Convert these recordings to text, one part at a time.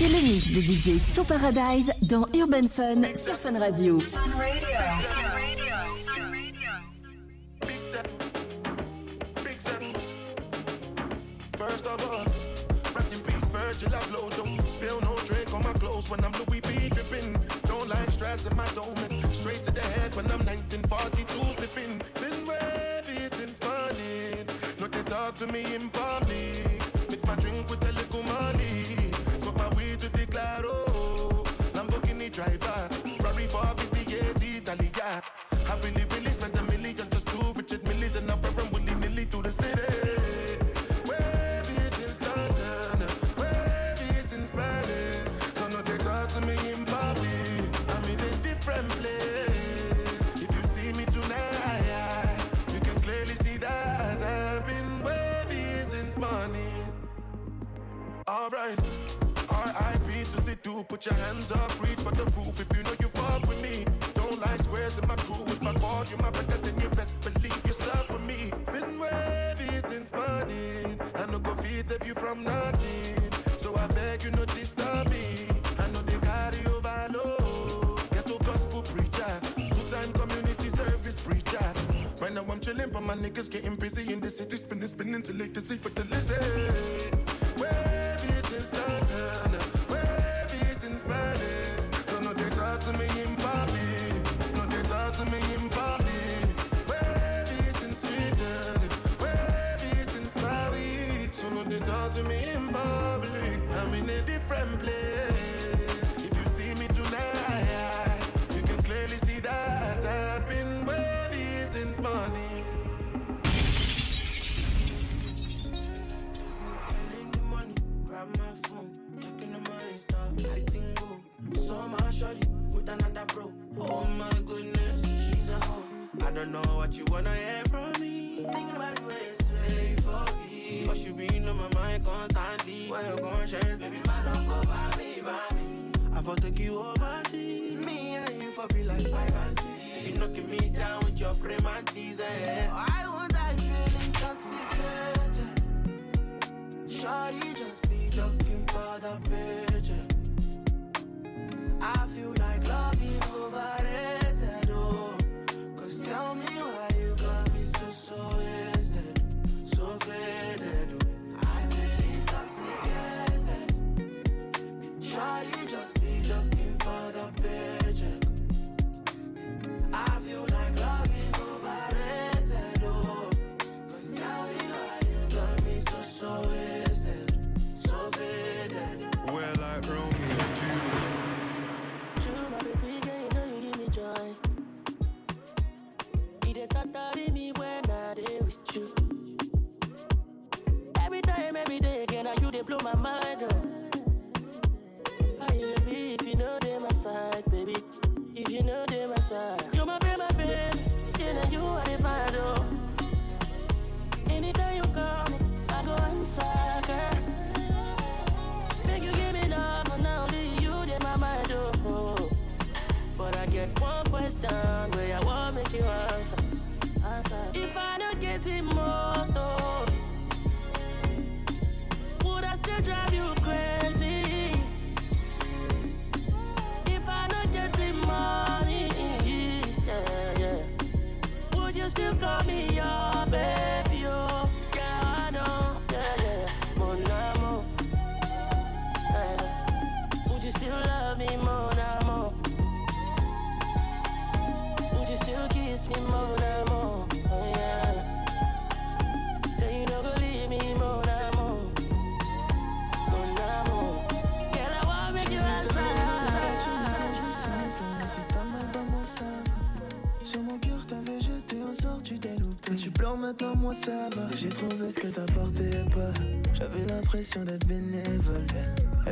C'est le mix de DJ So Paradise dans Urban Fun sur Fun Radio. Fun Radio. Big seven. Big seven. First of all, rest in peace, Virgil Abloh. Don't spill no drink on my clothes when I'm Louis B dripping. Don't like stress in my dome. Straight to the head when I'm 1942 sipping. Been wavy since morning. Not to talk to me in public. Mix my drink with a alright. R.I.P. to Sidhu, put your hands up, reach for the roof if you know you fuck with me. Don't like squares in my crew, with my ball, you're my brother, then you best believe you're stuck with me. Been wavy since morning, I no go feed if you from nothing. So I beg you not disturb me, I know they carry overload. Ghetto gospel preacher, two-time community service preacher. Right now I'm chilling, but my niggas getting busy in the city, spinning, spinning till late to see for the lizard. money.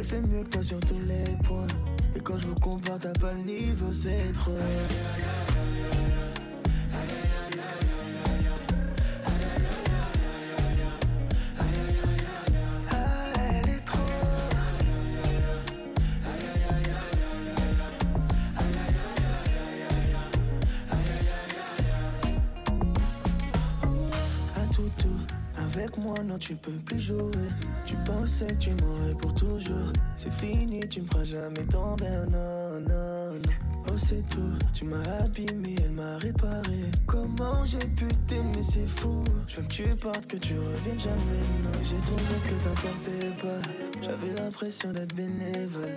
fais mieux que toi sur tous les points. Et quand je vous compare, t'as pas le niveau, c'est trop. Non, tu peux plus jouer. Tu pensais que tu m'aurais pour toujours. C'est fini, tu me feras jamais tomber, non, non, non. Oh, c'est tout. Tu m'as abîmé, elle m'a réparé. Comment j'ai pu t'aimer, c'est fou. Je veux que tu partes, que tu reviennes jamais, non. J'ai trouvé ce que t'apportais pas. J'avais l'impression d'être bénévole.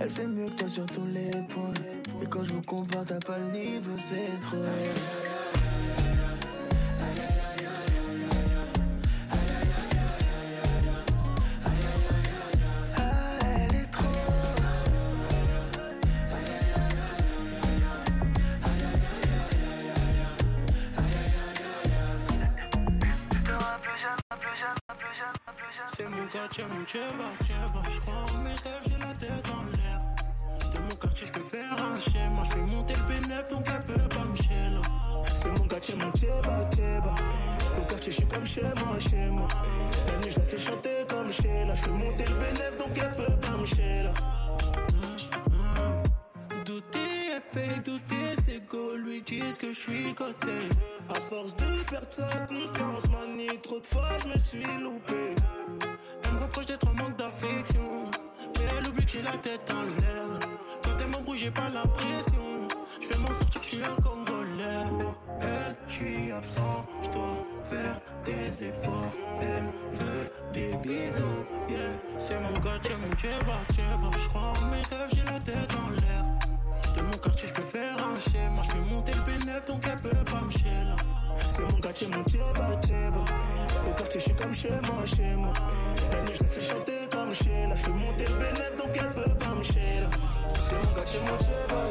Elle fait mieux que toi sur tous les points. Et quand je vous compare, t'as pas le niveau, c'est trop. Mon tchéba, tchéba. Je crois en mes rêves, j'ai la tête en l'air. De mon quartier, je peux faire un schéma. Je fais monter le P9, donc elle peut pas me chier C'est mon quartier, mon tchéba, tchéba. Au quartier, je suis comme chez moi, chez moi. La nuit, je la fais chanter comme chez là. Je fais monter le P9, donc elle peut pas me là. Douter est fake, douter c'est go. Lui disent que je suis côté. À force de perdre sa confiance, manie, trop de fois, je me suis loupé. Reproche d'être en manque d'affection. Mais elle oublie que j'ai la tête en l'air. Quand elle m'embrouille, j'ai pas la pression. Je fais m'en sortir, je suis un Congolais. Pour elle, je suis absent. Je dois faire des efforts. Elle veut des bisous. Yeah. C'est mon quartier, mon tchéba, tchéba. Je crois en mes rêves, j'ai la tête en l'air. De mon quartier, je peux faire un schéma. Je fais monter le P9, donc elle peut pas me là. C'est mon quartier, mon tchéba, tchéba. Au quartier, je suis comme chez moi, chez moi. La nuit, je la fais chanter comme chez là. Je fais monter le B9, donc elle peut pas me là. C'est mon quartier, mon tchéba.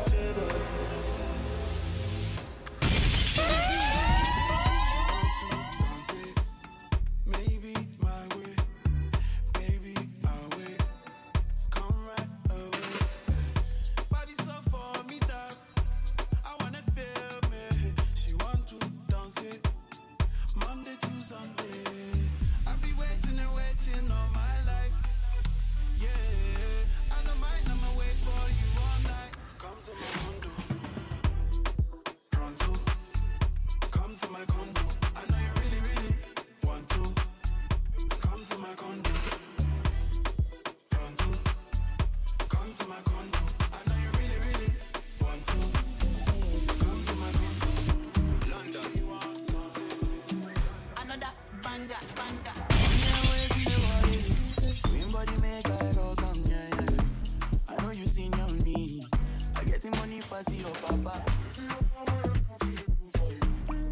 Money pass your papa.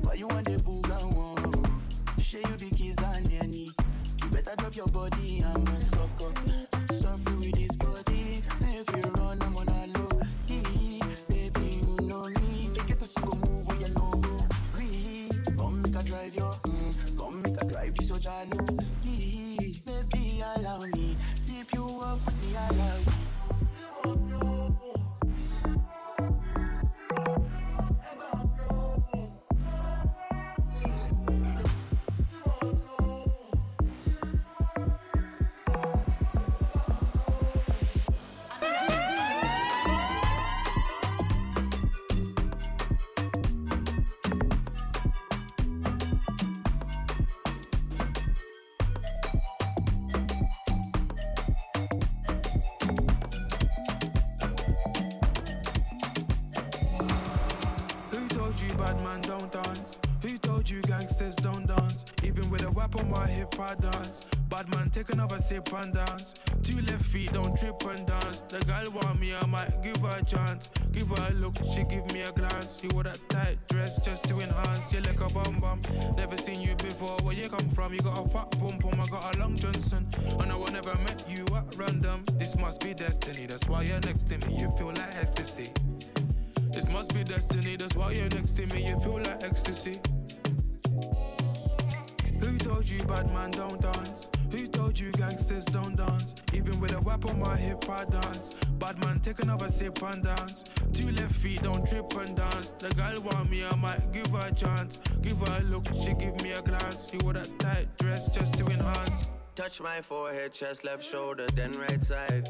Why you want the booga? Share you the keys and any. You better drop your body, I'm man don't dance? Who told you gangsters don't dance? Even with a whip on my hip, I dance. Bad man, take another sip and dance. Two left feet, don't trip and dance. The girl want me, I might give her a chance. Give her a look, she give me a glance. You wore that tight dress just to enhance. You like a bum bum. Never seen you before. Where you come from? You got a fat pum pum. I got a long Johnson. And I I never met you at random. This must be destiny. That's why you're next to me. You feel like ecstasy. This must be destiny, that's why you're next to me, you feel like ecstasy. Who told you bad man don't dance? Who told you gangsters don't dance? Even with a whip on my hip, I dance. Bad man, take another sip and dance. Two left feet, don't trip and dance. The girl want me, I might give her a chance. Give her a look, she give me a glance. You wore that tight dress just to enhance. Touch my forehead, chest, left shoulder, then right side.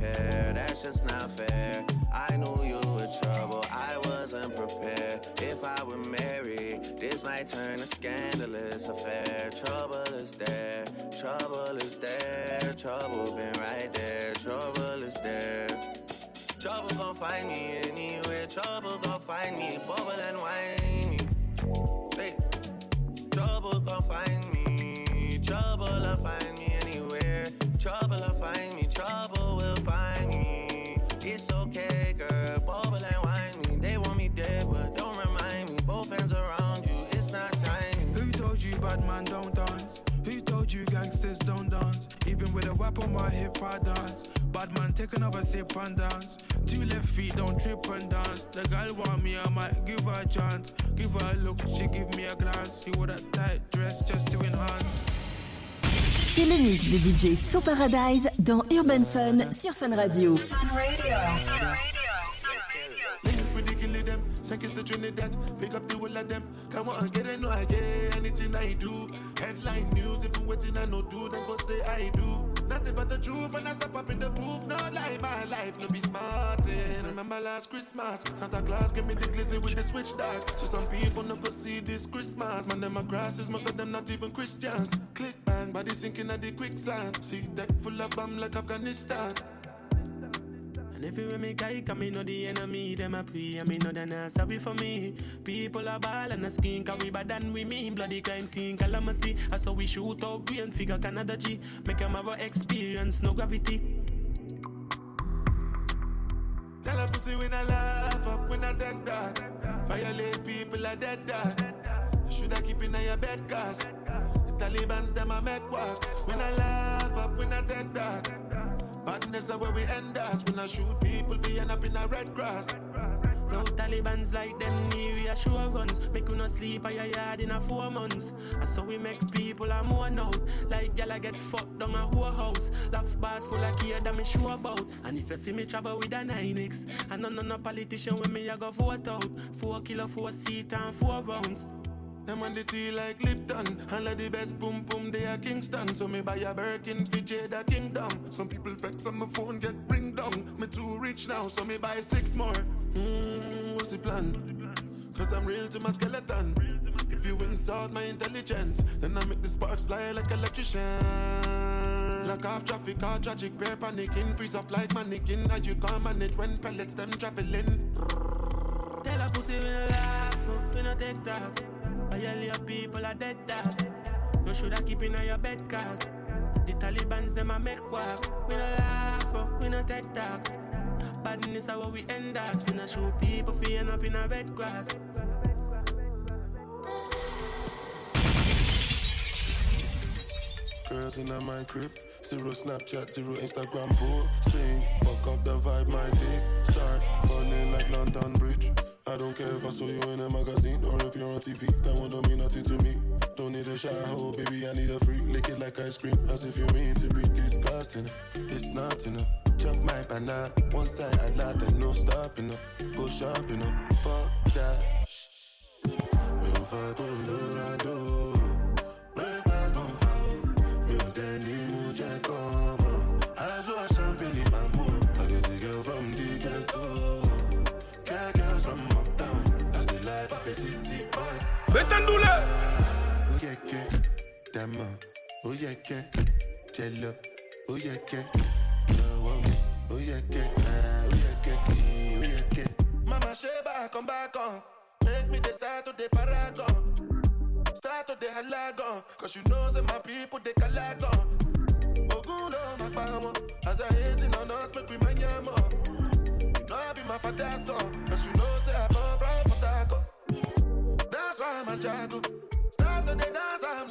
care. That's just not fair. I knew you were trouble. I wasn't prepared. If I were married, this might turn a scandalous affair. Trouble is there, trouble is there, trouble been right there, trouble is there. Trouble gon' find me anywhere, trouble gon' find me, bubble and whiny. Hey. Trouble gon' find me, trouble will find me trouble will find me, trouble will find me. It's okay, girl, bubble and whine me. They want me dead, but don't remind me. Both hands around you, it's not time. Who told you bad man don't dance? Who told you gangsters don't dance? Even with a weapon, my hip I dance. Bad man, take another sip and dance. Two left feet, don't trip and dance. The girl want me, I might give her a chance. Give her a look, she give me a glance. She wore that tight dress just to enhance. C'est le mix de DJ So Paradise dans Urban Fun sur Fun Radio. You waiting, I. Nothing but the truth, and I step up in the booth. No lie, my life, no be smarting. Eh. Remember last Christmas, Santa Claus gave me the glizzy with the switch dog. So some people no go see this Christmas. Man, them grasses, most of them not even Christians. Click bang, body sinking at the quicksand. See deck full of bomb like Afghanistan. And if you with me guy, come me know the enemy, them a pray, and me know they not sorry for me. People are ball and a skin, cause we bad than we mean. Bloody crime scene, calamity. That's how we shoot out brain figure Canada G. Make them have a experience, no gravity. Tell a pussy when I laugh up when I take that. Violate people are dead dog. Should I keep in your bed cause the Taliban's them I make work. When I laugh up when I take that. Badness is where we end us. When I shoot people, we end up in a red grass. No Taliban's like them new reassure guns. Make you not sleep at your yard in a four months. And so we make people a more out. Like y'all get fucked down a whole house. Laugh bars full of kid that me sure about. And if you see me travel with a 9X, I know no, no politician when me I go vote out. Four kilo, four seat and four rounds. Them on the tea like Lipton. All of the best boom boom they are Kingston. So me buy a Birkin for Jada Kingdom. Some people vex on my phone get ring down. Me too rich now, so me buy six more. Hmm, what's the plan? Cause I'm real to my skeleton. If you insult my intelligence, then I make the sparks fly like electrician. Like off traffic, all tragic, bear panicking, freeze up like mannequin. As you can't manage when pellets them traveling. Tell a pussy we laugh, we no take talk. Violate people are dead dog. You shoulda keep in your bed cause the Taliban's them a make quack. We no laugh, oh, we no take talk. Badness how we end us. We no shoot people fi end up in a red grass. Girls in my crib, zero Snapchat, zero Instagram posting. Fuck up the vibe, my dick start falling like London Bridge. I don't care if I saw you in a magazine or if you're on TV. That one don't mean nothing to me. Don't need a shower, oh baby, I need a free. Lick it like ice cream, as if you mean to be disgusting. It's not enough. Chop my banana, one side I lie, then no stopping up. Go shopping up, fuck that. Me ò fẹ́ Colorado. Breakfast dàmọ̀, ó yẹ kẹ́ jẹlọ, ó yẹ kẹ́ lọ́wọ́, ó yẹ kẹ́ ó yẹ kẹ́ ó kẹ́. Mama come back on. Make me the start to the paragon. Start to the halagon. Cause you know that my people they calagon. Ogun no my power. As I hating on us, make we man yamo. You know I be my father's son. Cause you know say I come from Potako. That's why I'm jago. Start to the dance, I'm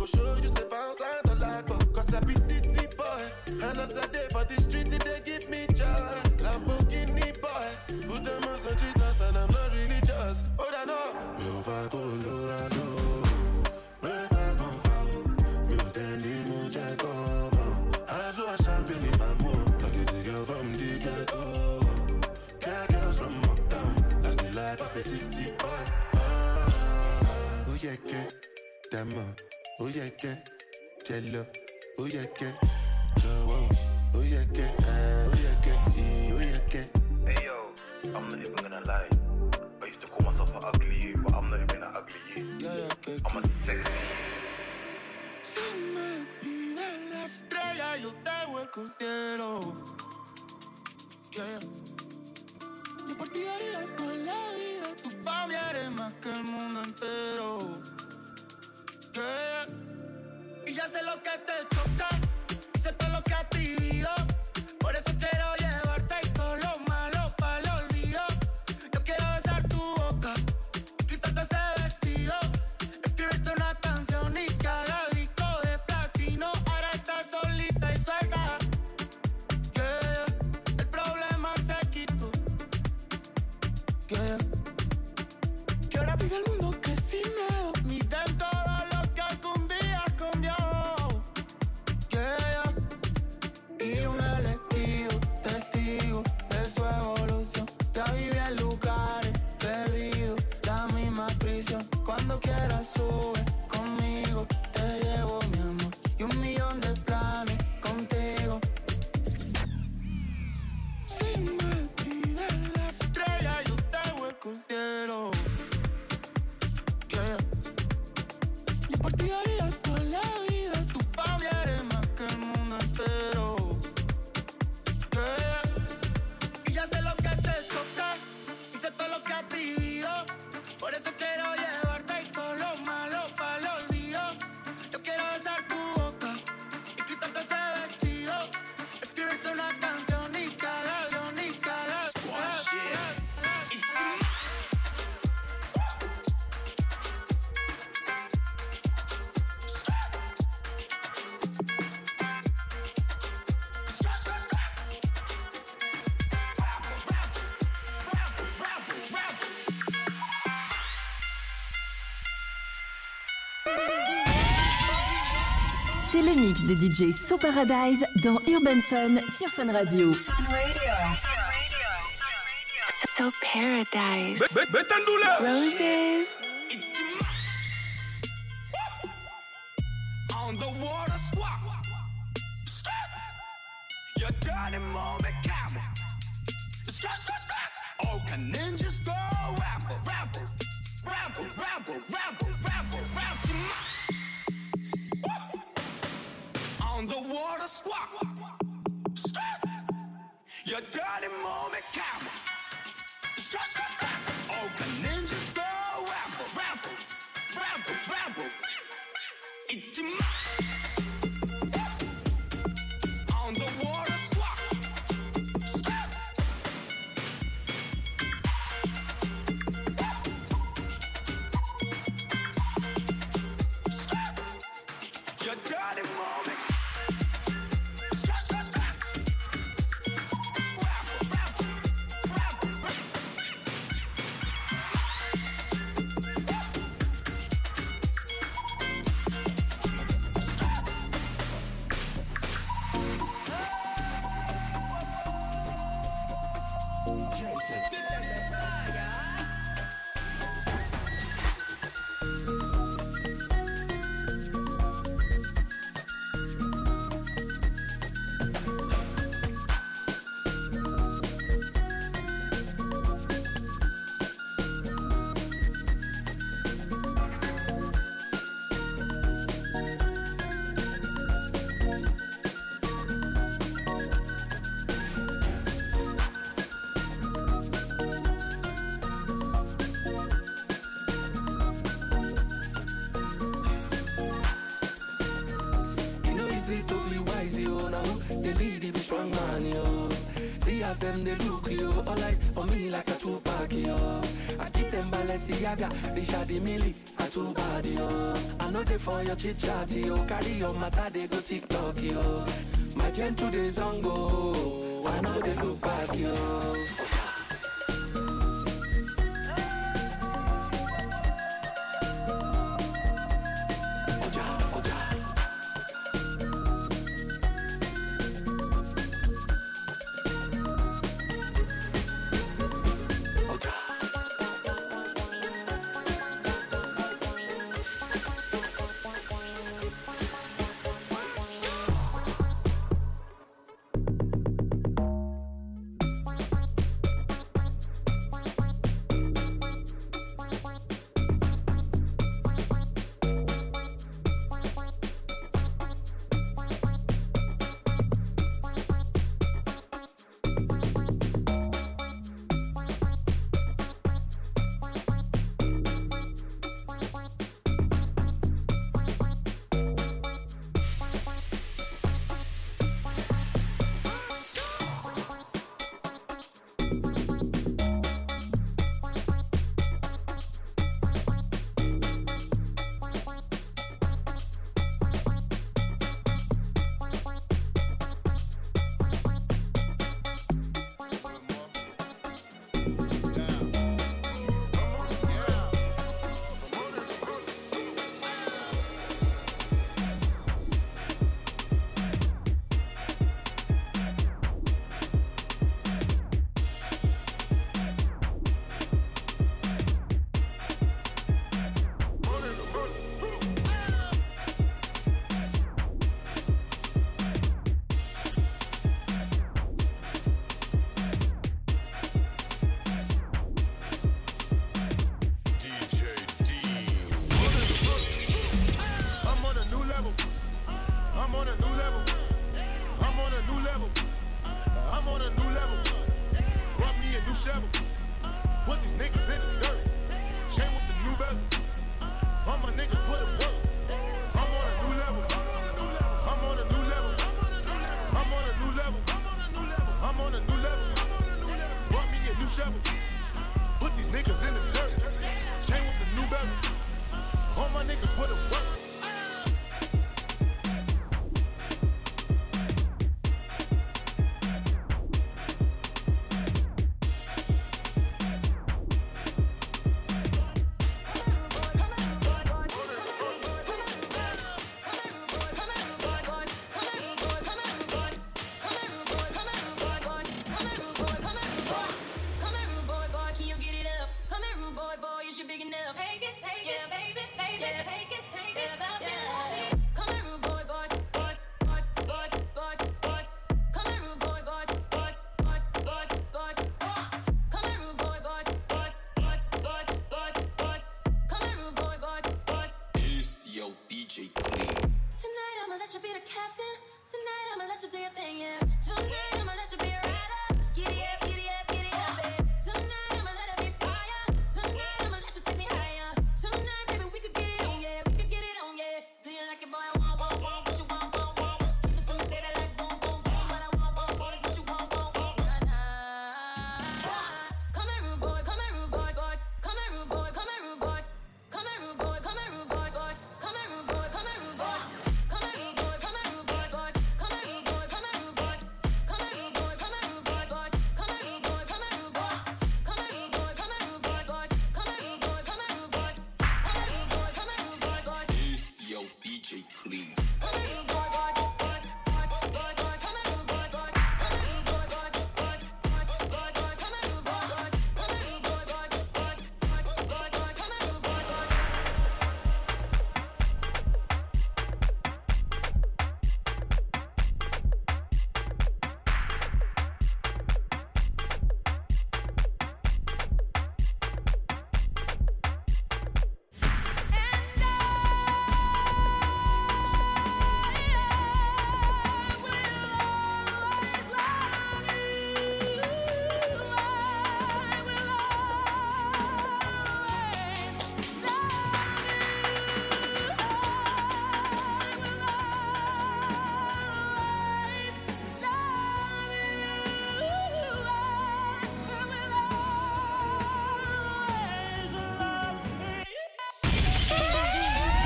go show you say bounce like Cause I be city boy. And as I day for the street they give me joy. Lamborghini boy Put them on some Jesus and I'm not religious. just. Oh I know. Mi ò fa kó lóra lọ Rẹ́pà kan fa o Mi ò tẹ́ ní mú jẹ́ kọ́ ọmọ Aṣọ àṣàbí my màá mú Kàkìtì girl from the ghetto. Care girls from uptown. That's the life of a city boy. Ah, oh yeah, yeah, that much yẹ kẹ́ jẹ lọ ó yẹ kẹ́ jọ̀wọ́ ó yẹ kẹ́ ó yẹ kẹ́ ó yẹ kẹ́. Hey yo, I'm not even gonna lie. I used to call myself an ugly you, but I'm not even an ugly you. I'm a sexy. Si me piden la estrella, yo te vuelco el cielo. Yeah. Yo por ti haría toda la vida, tú pa' mí eres más que el mundo entero. Yeah. lo que por ti C'est le mix de DJ So Paradise dans Urban Fun sur Fun Radio. So paradise. Roses. On the water squawk. Your dirty moment camel. Scratch, scratch, scratch. Oh, can ninjas go ramble, ramble, ramble, ramble, ramble, water squawk. Your dirty moment camel. Scratch, scratch, scratch. Oh, can ninjas go ramble, ramble, ramble, ramble. Them they look, yo. All eyes on me like a Tupac, yo. I keep them Balenciaga, Richard Mille, a too bad, yo. I know they for your chit chat, yo. Carry your matter, they go TikTok, yo. My gentle days on go. I know they look back, yo.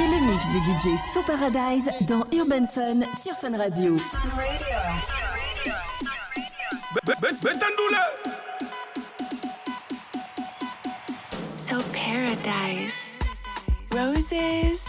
Le mix de DJ So Paradise dans Urban Fun sur Fun Radio. So Paradise. Roses.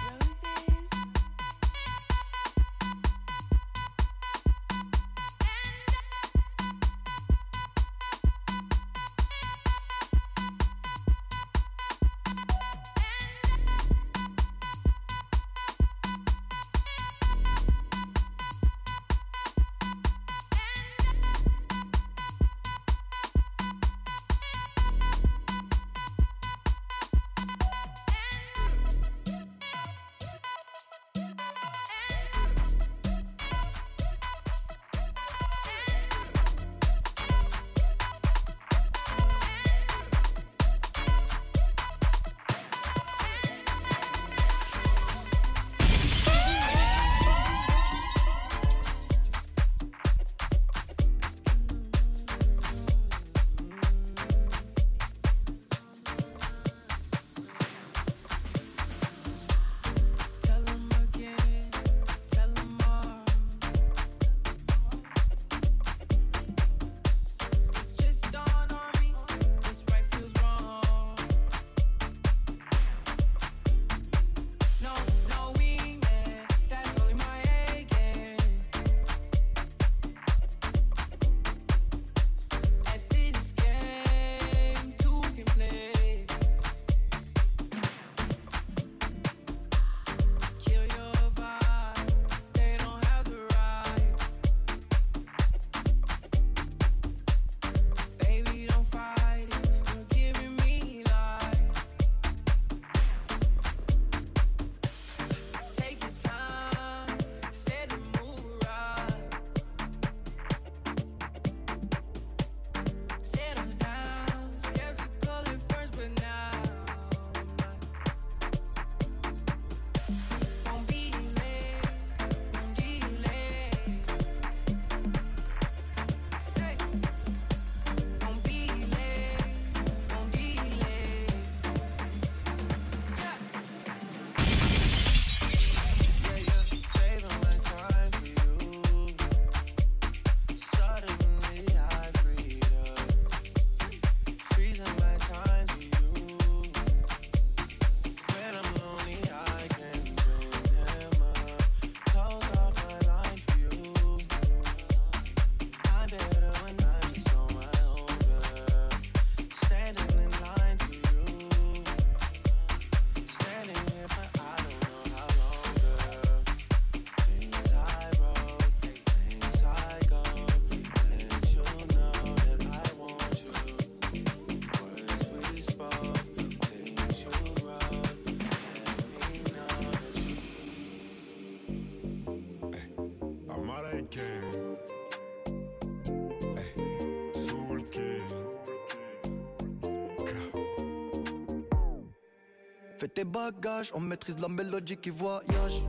tes bagages, on maîtrise la mélodie qui voyage.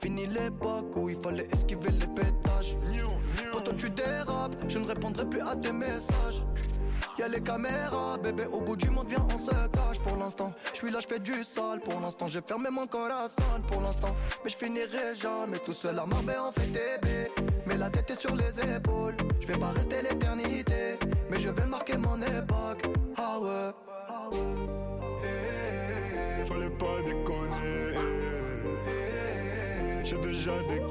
Fini l'époque où il fallait esquiver les pétages. Quand tu dérapes, je ne répondrai plus à tes messages. Y'a les caméras, bébé, au bout du monde, viens, on se cache pour l'instant. Je suis là, je fais du sale pour l'instant. J'ai fermé mon corazon pour l'instant. Mais je finirai jamais tout seul à Marbella en fait bébé. Mais la tête est sur les épaules. Je vais pas rester l'éternité. Mais je vais marquer mon époque. Ah. déjà des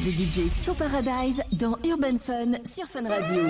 mix de DJ So Paradise dans Urban Fun sur Fun Radio.